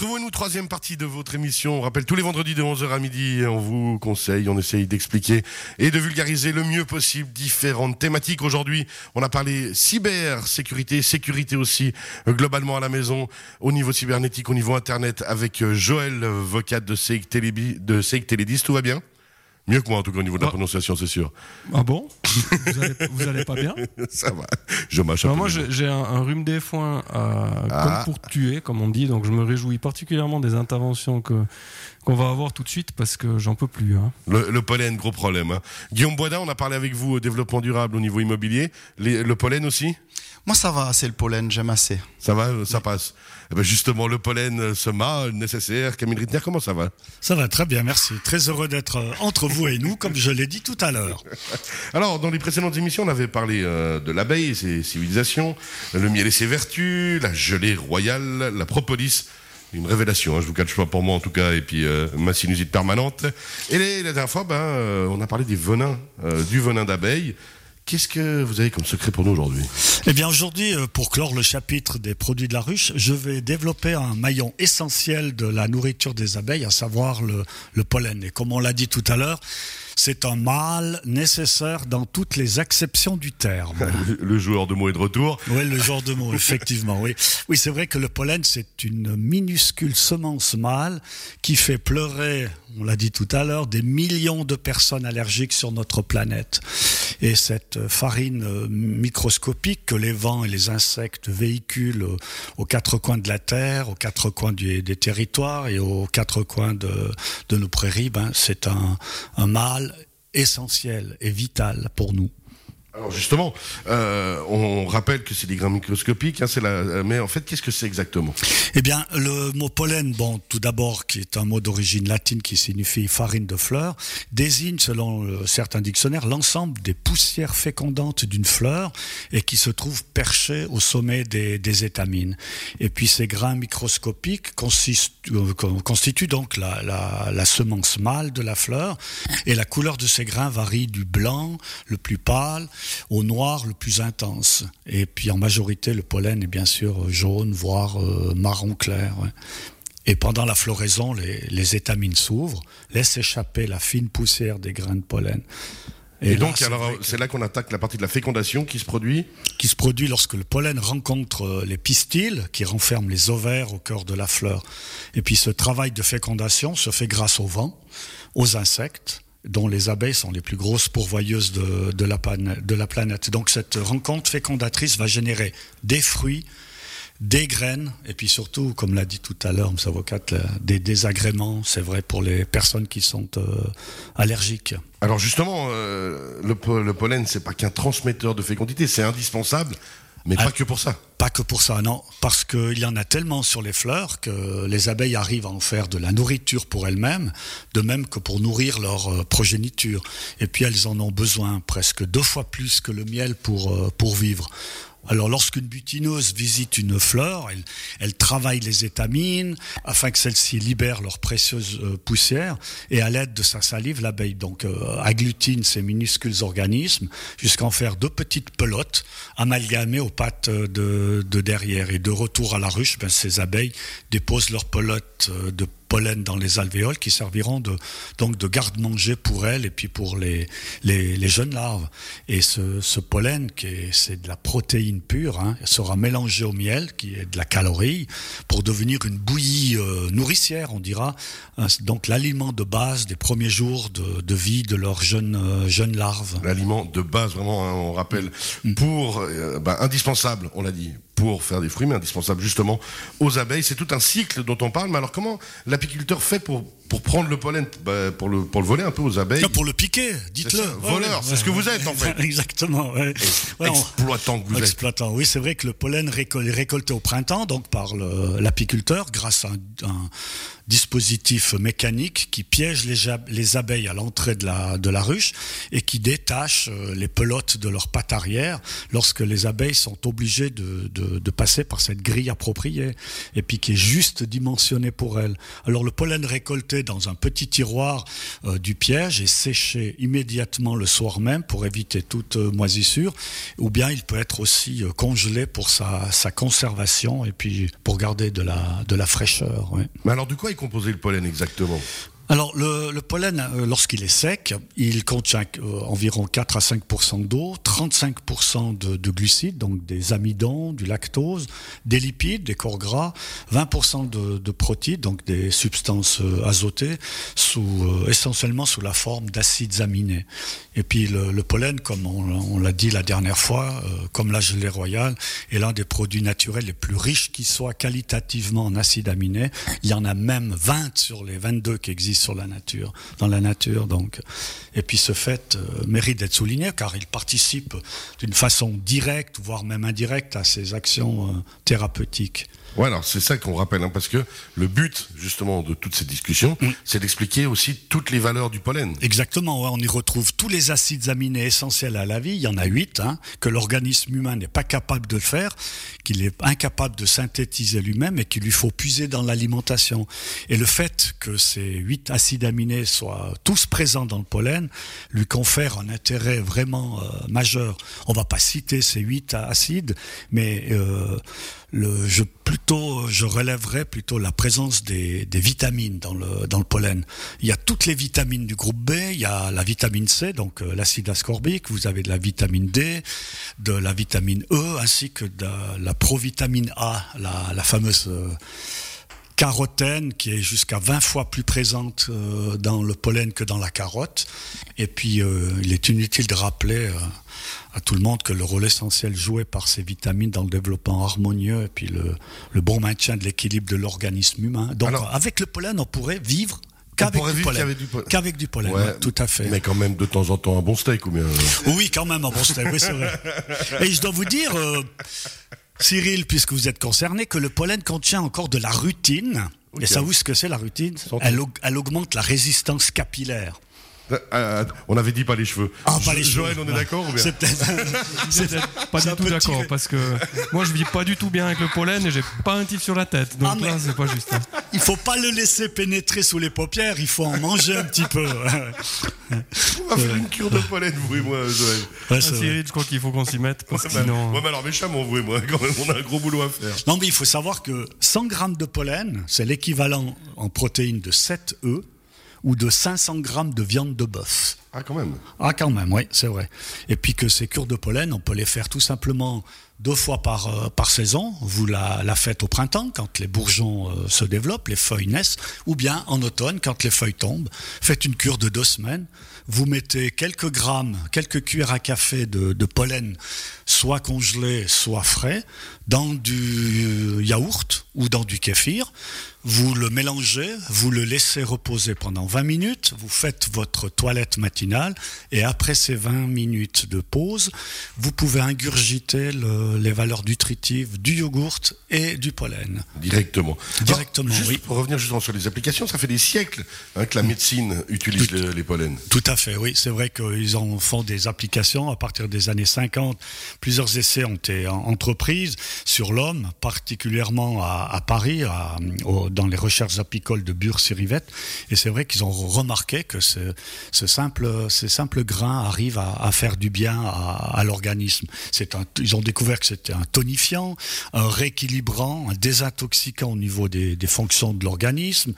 Retrouvez-nous troisième partie de votre émission. On rappelle tous les vendredis de 11h à midi. On vous conseille, on essaye d'expliquer et de vulgariser le mieux possible différentes thématiques. Aujourd'hui, on a parlé cyber, sécurité, sécurité aussi euh, globalement à la maison, au niveau cybernétique, au niveau internet avec euh, Joël Vocat de Seik Télédis. Tout va bien? Mieux que moi, en tout cas, au niveau de la ah. prononciation, c'est sûr. Ah bon? Vous allez, pas bien? Ça va. Je m'achète. Moi, j'ai un, rhume des foins ah. comme pour tuer, comme on dit. Donc, je me réjouis particulièrement des interventions que qu'on va avoir tout de suite parce que j'en peux plus. Hein. Le, pollen, gros problème. Hein. Guillaume Boisdin, on a parlé avec vous au développement durable au niveau immobilier. le pollen aussi? Moi, ça va, c'est le pollen, j'aime assez. Ça va, ça passe. Eh ben justement, le pollen, ce mât nécessaire. Camille Rittner, comment ça va? Ça va très bien, merci. Très heureux d'être euh, entre vous et nous, comme je l'ai dit tout à l'heure. Alors, dans les précédentes émissions, on avait parlé euh, de l'abeille et ses civilisations, le miel et ses vertus, la gelée royale, la propolis une révélation, hein, je vous cache pas pour moi en tout cas, et puis euh, ma sinusite permanente. Et la dernière fois, ben, on a parlé des venins, du venin d'abeille. Qu'est-ce que vous avez comme secret pour nous aujourd'hui? Eh bien aujourd'hui, euh, pour clore le chapitre des produits de la ruche, je vais développer un maillon essentiel de la nourriture des abeilles, à savoir le, le pollen. Et comme on l'a dit tout à l'heure, c'est un mal nécessaire dans toutes les acceptions du terme. le joueur de mots est de retour. Oui, le joueur de mots, effectivement. Oui, oui c'est vrai que le pollen, c'est une minuscule semence mâle qui fait pleurer, on l'a dit tout à l'heure, des millions de personnes allergiques sur notre planète. Et cette farine microscopique que les vents et les insectes véhiculent aux quatre coins de la Terre, aux quatre coins des territoires et aux quatre coins de, nos prairies, ben, c'est un, un mal essentiel et vital pour nous. Alors justement, euh, on rappelle que c'est des grains microscopiques, hein, mais en fait, qu'est-ce que c'est exactement? Eh bien, le mot pollen, bon, tout d'abord, qui est un mot d'origine latine qui signifie farine de fleur, désigne, selon euh, certains dictionnaires, l'ensemble des poussières fécondantes d'une fleur et qui se trouvent perchées au sommet des, étamines. Et puis, ces grains microscopiques euh, constituent donc la semence mâle de la fleur et la couleur de ces grains varie du blanc, le plus pâle, au noir le plus intense. Et puis en majorité, le pollen est bien sûr jaune, voire euh, marron clair. Et pendant la floraison, les, étamines s'ouvrent, laissent échapper la fine poussière des grains de pollen. Et, donc, c'est là qu'on attaque la partie de la fécondation qui se produit Qui se produit lorsque le pollen rencontre euh, les pistils qui renferment les ovaires au cœur de la fleur. Et puis, ce travail de fécondation se fait grâce au vent, aux insectes, dont les abeilles sont les plus grosses pourvoyeuses de, la, de la planète. Donc cette rencontre fécondatrice va générer des fruits, des graines, et puis surtout, comme l'a dit tout à l'heure M. Avocate, des désagréments, c'est vrai pour les personnes qui sont euh, allergiques. Alors justement, euh, le, le pollen, c'est pas qu'un transmetteur de fécondité, c'est indispensable mais pas ah, que pour ça. Pas que pour ça, non. Parce qu'il y en a tellement sur les fleurs que les abeilles arrivent à en faire de la nourriture pour elles-mêmes, de même que pour nourrir leur euh, progéniture. Et puis elles en ont besoin presque deux fois plus que le miel pour, euh, pour vivre. Alors lorsqu'une butineuse visite une fleur, elle, travaille les étamines afin que celles-ci libèrent leurs précieuses euh, poussières et à l'aide de sa salive, l'abeille donc euh, agglutine ces minuscules organismes jusqu'à en faire deux petites pelotes amalgamées aux pattes euh, de, derrière. Et de retour à la ruche, ben, ces abeilles déposent leurs pelotes de pollen dans les alvéoles qui serviront de, donc de garde-manger pour elles et puis pour les, les, jeunes larves. Et ce, pollen, qui c'est de la protéine pure, hein, sera mélangé au miel, qui est de la calorie, pour devenir une bouillie euh, nourricière, on dira. Hein, donc l'aliment de base des premiers jours de, vie de leurs jeunes, euh, jeunes larves. L'aliment de base, vraiment, hein, on rappelle, mm. pour, euh, ben, indispensable, on l'a dit, pour faire des fruits, mais indispensable justement aux abeilles. C'est tout un cycle dont on parle. Mais alors comment l'apiculteur fait pour, pour prendre le pollen, bah, pour, le, pour le voler un peu aux abeilles Pour le piquer, dites-le. Voleur, c'est ce que vous êtes en fait. Exactement. Exploitant que vous Exploitant, oui, c'est vrai que le pollen est récolté au printemps, donc par l'apiculteur, grâce à un dispositif mécanique qui piège les, abeilles à l'entrée de la, de la ruche et qui détache euh, les pelotes de leurs pattes arrière lorsque les abeilles sont obligées de, de, passer par cette grille appropriée et puis qui est juste dimensionnée pour elles. Alors le pollen récolté dans un petit tiroir euh, du piège et séché immédiatement le soir même pour éviter toute euh, moisissure. Ou bien il peut être aussi congelé pour sa, sa, conservation et puis pour garder de la, de la fraîcheur. Mais alors de quoi est composé le pollen exactement? Alors, le, le pollen, euh, lorsqu'il est sec, il contient euh, environ 4 à 5% d'eau, 35 de, de, glucides, donc des amidons, du lactose, des lipides, des corps gras, 20 de, de protides, donc des substances euh, azotées, sous, essentiellement sous la forme d'acides aminés. Et puis le, le pollen, comme on, l'a dit la dernière fois, comme la gelée royale, est l'un des produits naturels les plus riches qui soient qualitativement en acides aminés. Il y en a même 20 sur les 22 qui existent sur la nature, dans la nature. Donc, et puis ce fait euh, mérite d'être souligné car il participe d'une façon directe, voire même indirecte, à ces actions euh, thérapeutiques. Ouais, alors c'est ça qu'on rappelle, hein, parce que le but justement de toute cette discussion, mm. c'est d'expliquer aussi toutes les valeurs du pollen. Exactement, ouais, on y retrouve tous les acides aminés essentiels à la vie, il y en a huit, hein, que l'organisme humain n'est pas capable de faire, qu'il est incapable de synthétiser lui-même et qu'il lui faut puiser dans l'alimentation. Et le fait que ces huit acides aminés soient tous présents dans le pollen lui confère un intérêt vraiment euh, majeur. On va pas citer ces huit acides, mais euh, le, je plutôt, je relèverais plutôt la présence des, vitamines dans le, pollen. Il y a toutes les vitamines du groupe B, il y a la vitamine C, donc euh, l'acide ascorbique, vous avez de la vitamine D, de la vitamine E, ainsi que de la provitamine A, la, la fameuse euh, carotène qui est jusqu'à 20 fois plus présente euh, dans le pollen que dans la carotte. Et puis, euh, il est inutile de rappeler euh, à tout le monde que le rôle essentiel joué par ces vitamines dans le développement harmonieux et puis le, le bon maintien de l'équilibre de l'organisme humain. Donc, Alors, avec le pollen, on pourrait vivre qu'avec du, pollen. du, pollen. Qu'avec du pollen, ouais, tout à fait. Mais quand même de temps en temps un bon steak ou bien Oui, quand même un bon steak, oui, c'est vrai. Et je dois vous dire, euh, Cyril, puisque vous êtes concerné, que le pollen contient encore de la rutine. Okay. Et savez-vous ce que c'est la rutine? Elle, elle augmente la résistance capillaire. Euh, euh, on avait dit pas les cheveux. Ah, pas les Joël, cheveux. on est d'accord ou bien C'est peut-être pas du tout d'accord parce que moi je vis pas du tout bien avec le pollen et j'ai pas un tif sur la tête. Donc ah, là, c'est pas juste. Hein. Il faut pas le laisser pénétrer sous les paupières, il faut en manger un petit peu. on va faire une cure de pollen, vous et moi, Joël. Ouais, ah, Cyril, je crois qu'il faut qu'on s'y mette. Parce ouais, sinon... ouais, mais alors méchamment, vous et moi, quand même, on a un gros boulot à faire. Non, mais il faut savoir que 100 grammes de pollen, c'est l'équivalent en protéines de 7 œufs ou de 500 grammes de viande de bœuf. Ah, quand même. Ah, quand même, oui, c'est vrai. Et puis que ces cures de pollen, on peut les faire tout simplement deux fois par, euh, par saison. Vous la, la faites au printemps, quand les bourgeons euh, se développent, les feuilles naissent, ou bien en automne, quand les feuilles tombent. Faites une cure de deux semaines. Vous mettez quelques grammes, quelques cuillères à café de, de pollen, soit congelé, soit frais, dans du yaourt ou dans du kéfir. Vous le mélangez, vous le laissez reposer pendant 20 minutes, vous faites votre toilette matinale et après ces 20 minutes de pause, vous pouvez ingurgiter le, les valeurs nutritives du yogourt et du pollen. Directement. Directement, juste oui. Pour revenir justement sur les applications, ça fait des siècles hein, que la médecine utilise tout, les, les pollens. Tout à fait, oui. C'est vrai qu'ils en font des applications à partir des années 50. Plusieurs essais ont été entrepris sur l'homme, particulièrement à, à Paris, à, au, dans les recherches apicoles de Bure-Sirivette. Et c'est vrai qu'ils ont remarqué que ce, ce simple, ces simples grains arrivent à, faire du bien à, l'organisme. Ils ont découvert que c'était un tonifiant, un rééquilibrant, un désintoxicant au niveau des, fonctions de l'organisme,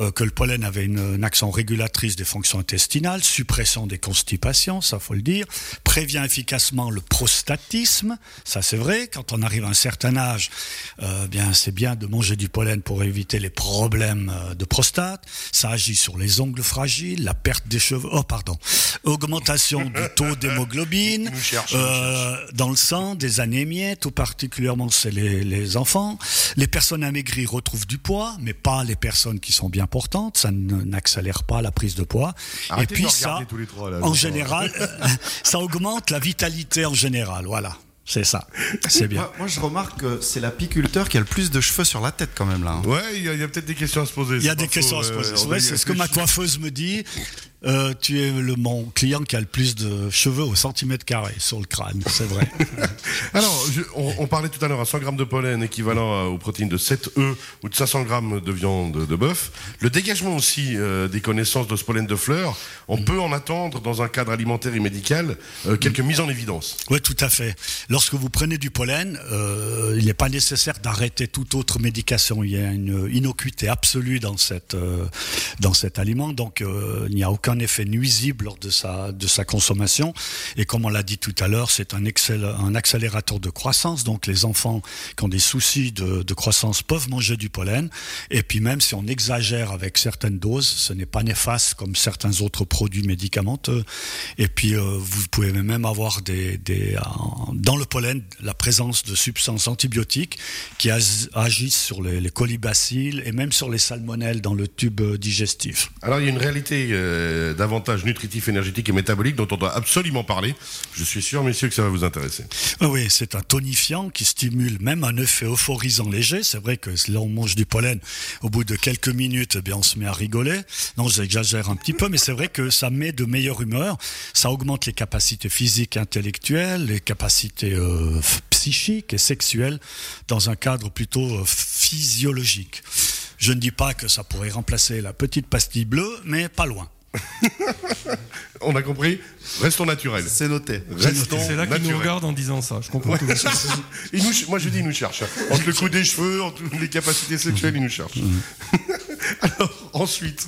euh, que le pollen avait une, action régulatrice des fonctions intestinales, suppression des constipations, ça faut le dire, prévient efficacement le prostatisme, ça c'est vrai, quand on arrive à un certain âge, euh, bien c'est bien de manger du pollen pour éviter les problèmes euh, de prostate, ça agit sur les ongles fragiles, la perte des cheveux, oh pardon, augmentation du taux d'hémoglobine euh, dans le sang, des anémies, tout particulièrement c'est les, les enfants, les personnes amaigries retrouvent du poids, mais pas les personnes qui sont bien importante, ça n'accélère pas la prise de poids. Arrêtez et puis ça, tous les trois, là, en général, ça augmente la vitalité en général. Voilà. C'est ça, c'est bien. Moi, moi, je remarque que c'est l'apiculteur qui a le plus de cheveux sur la tête quand même là. Ouais, il y a, a peut-être des questions à se poser. Il y a des questions faux, à se poser. Euh, ouais, c'est ce que ma coiffeuse me dit. Euh, tu es le, mon client qui a le plus de cheveux au centimètre carré sur le crâne, c'est vrai. Alors, on, parlait tout à l'heure à 100 grammes de pollen équivalent aux protéines de 7 œufs ou de 500 grammes de viande de bœuf. Le dégagement aussi euh, des connaissances de ce pollen de fleurs, on peut en attendre dans un cadre alimentaire et médical euh, quelques mises en évidence. Oui, tout à fait. Lorsque vous prenez du pollen, il n'est pas nécessaire d'arrêter toute autre médication. Il y a une innocuité absolue dans, cette, dans cet aliment, donc il n'y a aucun un effet nuisible lors de sa, de sa consommation. Et comme on l'a dit tout à l'heure, c'est un, un accélérateur de croissance. Donc les enfants qui ont des soucis de, de, croissance peuvent manger du pollen. Et puis même si on exagère avec certaines doses, ce n'est pas néfaste comme certains autres produits médicamenteux. Et puis euh, vous pouvez même avoir des, des, dans le pollen la présence de substances antibiotiques qui agissent sur les, les colibacilles et même sur les salmonelles dans le tube digestif. Alors il y a une réalité euh, d'avantages nutritifs, énergétiques et métaboliques dont on doit absolument parler. Je suis sûr, messieurs, que ça va vous intéresser. Ah oui, c'est un tonifiant qui stimule même un effet euphorisant léger. C'est vrai que si on mange du pollen, au bout de quelques minutes, eh bien, on se met à rigoler. Non, j'exagère un petit peu, mais c'est vrai que ça met de meilleure humeur. Ça augmente les capacités physiques, intellectuelles, les capacités euh, psychiques et sexuelles dans un cadre plutôt euh, physiologique. Je ne dis pas que ça pourrait remplacer la petite pastille bleue, mais pas loin. On a compris Restons naturels. C'est noté. C'est là qu'il nous regarde en disant ça. Je comprends tout. moi, je dis, il nous cherche. Entre le coup des cheveux, entre les capacités sexuelles, il nous cherche. Alors, ensuite.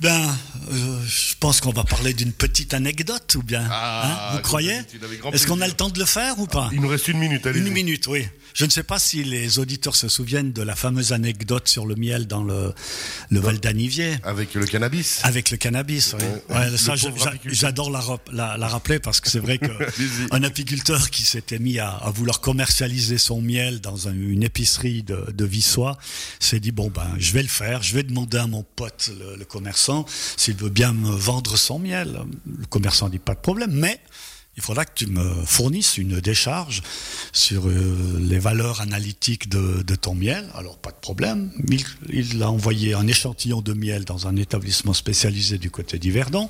Ben, euh, je pense qu'on va parler d'une petite anecdote, ou bien ah, hein, Vous croyez Est-ce qu'on a le temps de le faire ou pas Il nous reste une minute, allez Une minute, oui. Je ne sais pas si les auditeurs se souviennent de la fameuse anecdote sur le miel dans le, le Val d'Anivier. Avec le cannabis. Avec le cannabis, oui. Ouais, ça, j'adore la, la, rappeler parce que c'est vrai qu'un apiculteur qui s'était mis à, à, vouloir commercialiser son miel dans une épicerie de, de Vissois s'est dit bon ben je vais le faire, je vais demander à mon pote le, le commerçant s'il veut bien me vendre son miel. Le commerçant dit pas de problème, mais il faudra que tu me fournisses une décharge sur euh, les valeurs analytiques de, ton miel. Alors, pas de problème. Il, a envoyé un échantillon de miel dans un établissement spécialisé du côté d'Yverdon.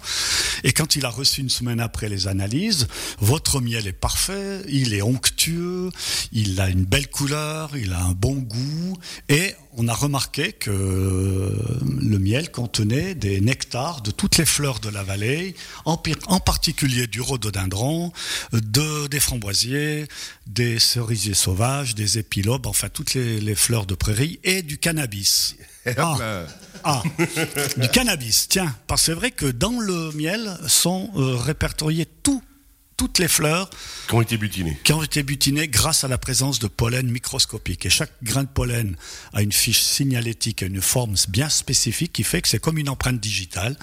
Et quand il a reçu une semaine après les analyses, votre miel est parfait, il est onctueux, il a une belle couleur, il a un bon goût. Et on a remarqué que le miel contenait des nectars de toutes les fleurs de la vallée, en, particulier du rhododendron, de, des framboisiers, des cerisiers sauvages, des épilobes, enfin toutes les, fleurs de prairie, et du cannabis. Ah, ah, du cannabis, tiens, parce que c'est vrai que dans le miel sont euh, répertoriés tous toutes les fleurs qui ont été butinées. Qui ont été butinées grâce à la présence de pollen microscopique. Et chaque grain de pollen a une fiche signalétique, une forme bien spécifique qui fait que c'est comme une empreinte digitale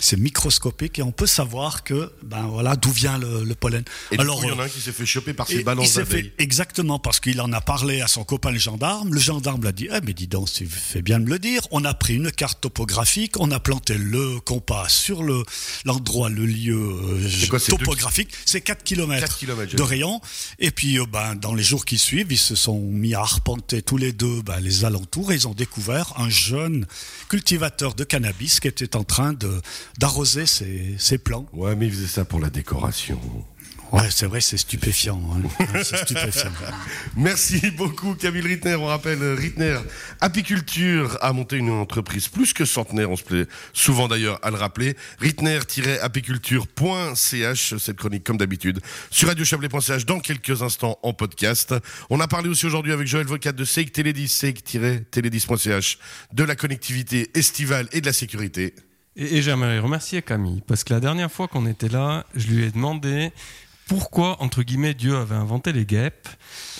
c'est microscopique et on peut savoir que ben voilà d'où vient le, pollen. Et Alors il y en a un qui s'est fait choper par ses balances d'abeilles. Exactement parce qu'il en a parlé à son copain le gendarme. Le gendarme l'a dit eh mais dis donc tu fais bien de me le dire. On a pris une carte topographique, on a planté le compas sur le l'endroit le lieu euh, topographique. C'est 4 km, de rayon et puis euh, ben dans les jours qui suivent ils se sont mis à arpenter tous les deux ben, les alentours et ils ont découvert un jeune cultivateur de cannabis qui était en train de d'arroser ses, ses, plants. Ouais, mais il faisait ça pour la décoration. Ouais, c'est vrai, c'est stupéfiant. Hein. stupéfiant. Merci beaucoup, Camille Rittner. On rappelle, Rittner Apiculture a monté une entreprise plus que centenaire. On se plaît souvent d'ailleurs à le rappeler. Rittner-apiculture.ch, cette chronique comme d'habitude, sur radiochablais.ch dans quelques instants en podcast. On a parlé aussi aujourd'hui avec Joël Vocat de Seik Télédis, seik-télédis.ch, de la connectivité estivale et de la sécurité. Et, j'aimerais remercier Camille, parce que la dernière fois qu'on était là, je lui ai demandé pourquoi, entre guillemets, Dieu avait inventé les guêpes.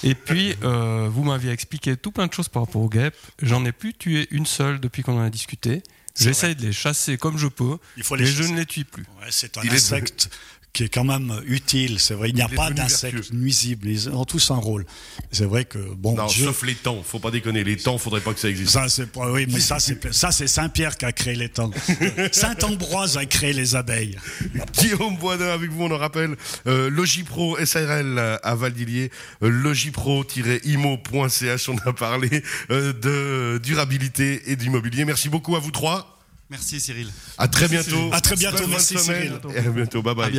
Et puis, euh, vous m'aviez expliqué tout plein de choses par rapport aux guêpes. J'en ai plus tué une seule depuis qu'on en a discuté. J'essaye de les chasser comme je peux, Il faut les mais je ne les tue plus. c'est un insecte qui est quand même utile. C'est vrai, il n'y a pas d'insectes nuisibles. Ils ont tous un rôle. C'est vrai que bon. Non, sauf les temps. Faut pas déconner. Les temps, faudrait pas que ça existe. Ça, c'est oui, mais ça, c'est ça, c'est Saint Pierre qui a créé les temps. Saint Ambroise a créé les abeilles. Guillaume Boisdin avec vous, on le rappelle. Euh, Logipro SARL à Valdilier. Euh, Logipro-imo.ch. On a parlé euh, de durabilité et d'immobilier. Merci beaucoup à vous trois. Merci Cyril. À très bientôt. À très bientôt. Merci. Cyril. Et à bientôt. Bye bye.